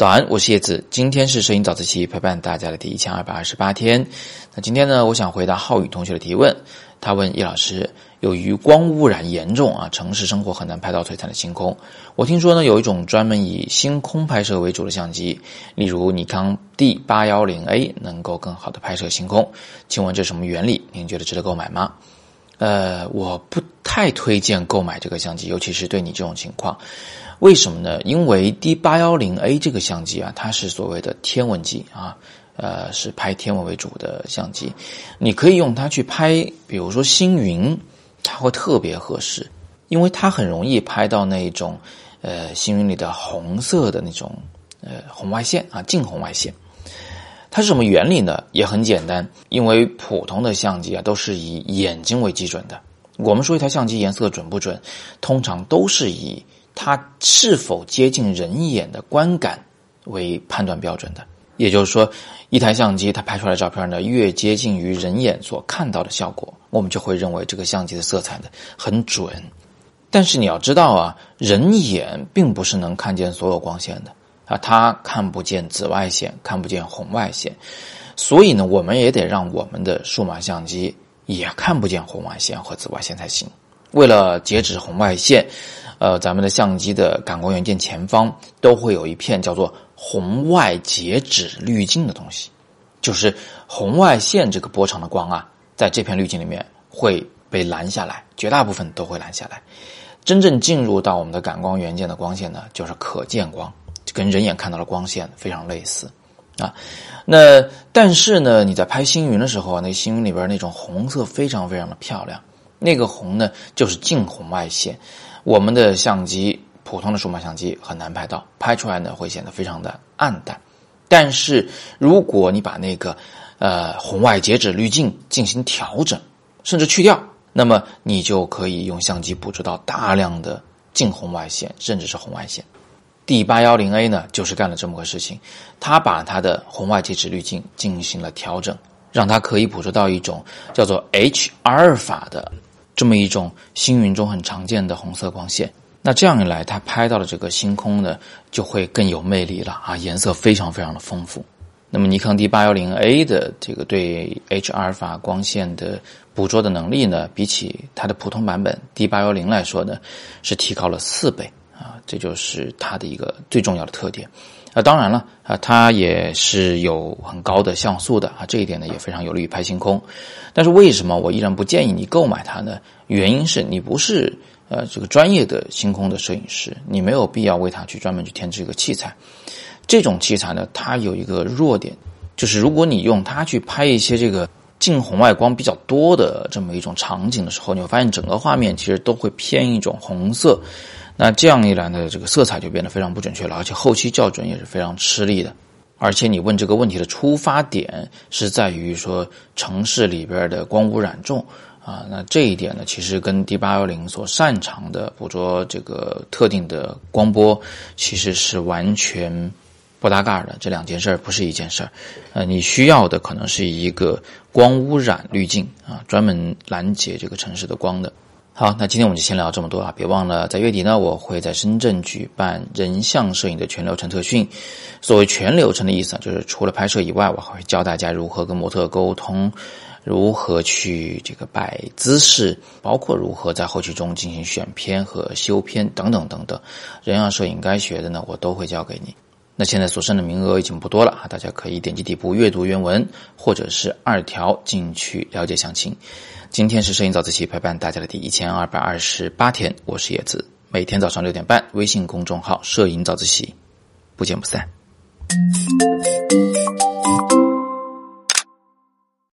早安，我是叶子。今天是摄影早自习陪伴大家的第一千二百二十八天。那今天呢，我想回答浩宇同学的提问。他问叶老师，由于光污染严重啊，城市生活很难拍到璀璨的星空。我听说呢，有一种专门以星空拍摄为主的相机，例如尼康 D 八幺零 A，能够更好的拍摄星空。请问这是什么原理？您觉得值得购买吗？呃，我不太推荐购买这个相机，尤其是对你这种情况。为什么呢？因为 D 八幺零 A 这个相机啊，它是所谓的天文机啊，呃，是拍天文为主的相机。你可以用它去拍，比如说星云，它会特别合适，因为它很容易拍到那种呃星云里的红色的那种呃红外线啊，近红外线。它是什么原理呢？也很简单，因为普通的相机啊都是以眼睛为基准的。我们说一台相机颜色准不准，通常都是以它是否接近人眼的观感为判断标准的，也就是说，一台相机它拍出来照片呢，越接近于人眼所看到的效果，我们就会认为这个相机的色彩呢很准。但是你要知道啊，人眼并不是能看见所有光线的啊，它看不见紫外线，看不见红外线，所以呢，我们也得让我们的数码相机也看不见红外线和紫外线才行。为了截止红外线。呃，咱们的相机的感光元件前方都会有一片叫做红外截止滤镜的东西，就是红外线这个波长的光啊，在这片滤镜里面会被拦下来，绝大部分都会拦下来。真正进入到我们的感光元件的光线呢，就是可见光，跟人眼看到的光线非常类似啊。那但是呢，你在拍星云的时候啊，那星云里边那种红色非常非常的漂亮，那个红呢就是近红外线。我们的相机，普通的数码相机很难拍到，拍出来呢会显得非常的暗淡。但是如果你把那个呃红外截止滤镜进行调整，甚至去掉，那么你就可以用相机捕捉到大量的近红外线，甚至是红外线。D 八幺零 A 呢，就是干了这么个事情，它把它的红外截止滤镜进行了调整，让它可以捕捉到一种叫做 H 阿尔法的。这么一种星云中很常见的红色光线，那这样一来，它拍到的这个星空呢，就会更有魅力了啊，颜色非常非常的丰富。那么尼康 D 八幺零 A 的这个对 H 阿尔法光线的捕捉的能力呢，比起它的普通版本 D 八幺零来说呢，是提高了四倍啊，这就是它的一个最重要的特点。啊，当然了，啊，它也是有很高的像素的啊，这一点呢也非常有利于拍星空。但是为什么我依然不建议你购买它呢？原因是你不是呃这个专业的星空的摄影师，你没有必要为它去专门去添置一个器材。这种器材呢，它有一个弱点，就是如果你用它去拍一些这个近红外光比较多的这么一种场景的时候，你会发现整个画面其实都会偏一种红色。那这样一来呢，这个色彩就变得非常不准确了，而且后期校准也是非常吃力的。而且你问这个问题的出发点是在于说城市里边的光污染重啊，那这一点呢，其实跟 D 八幺零所擅长的捕捉这个特定的光波其实是完全不搭嘎的。这两件事儿不是一件事儿。呃，你需要的可能是一个光污染滤镜啊，专门拦截这个城市的光的。好，那今天我们就先聊这么多啊！别忘了，在月底呢，我会在深圳举办人像摄影的全流程特训。所谓全流程的意思啊，就是除了拍摄以外，我还会教大家如何跟模特沟通，如何去这个摆姿势，包括如何在后期中进行选片和修片等等等等。人像摄影该学的呢，我都会教给你。那现在所剩的名额已经不多了啊，大家可以点击底部阅读原文，或者是二条进去了解详情。今天是摄影早自习陪伴大家的第一千二百二十八天，我是叶子，每天早上六点半，微信公众号“摄影早自习”，不见不散。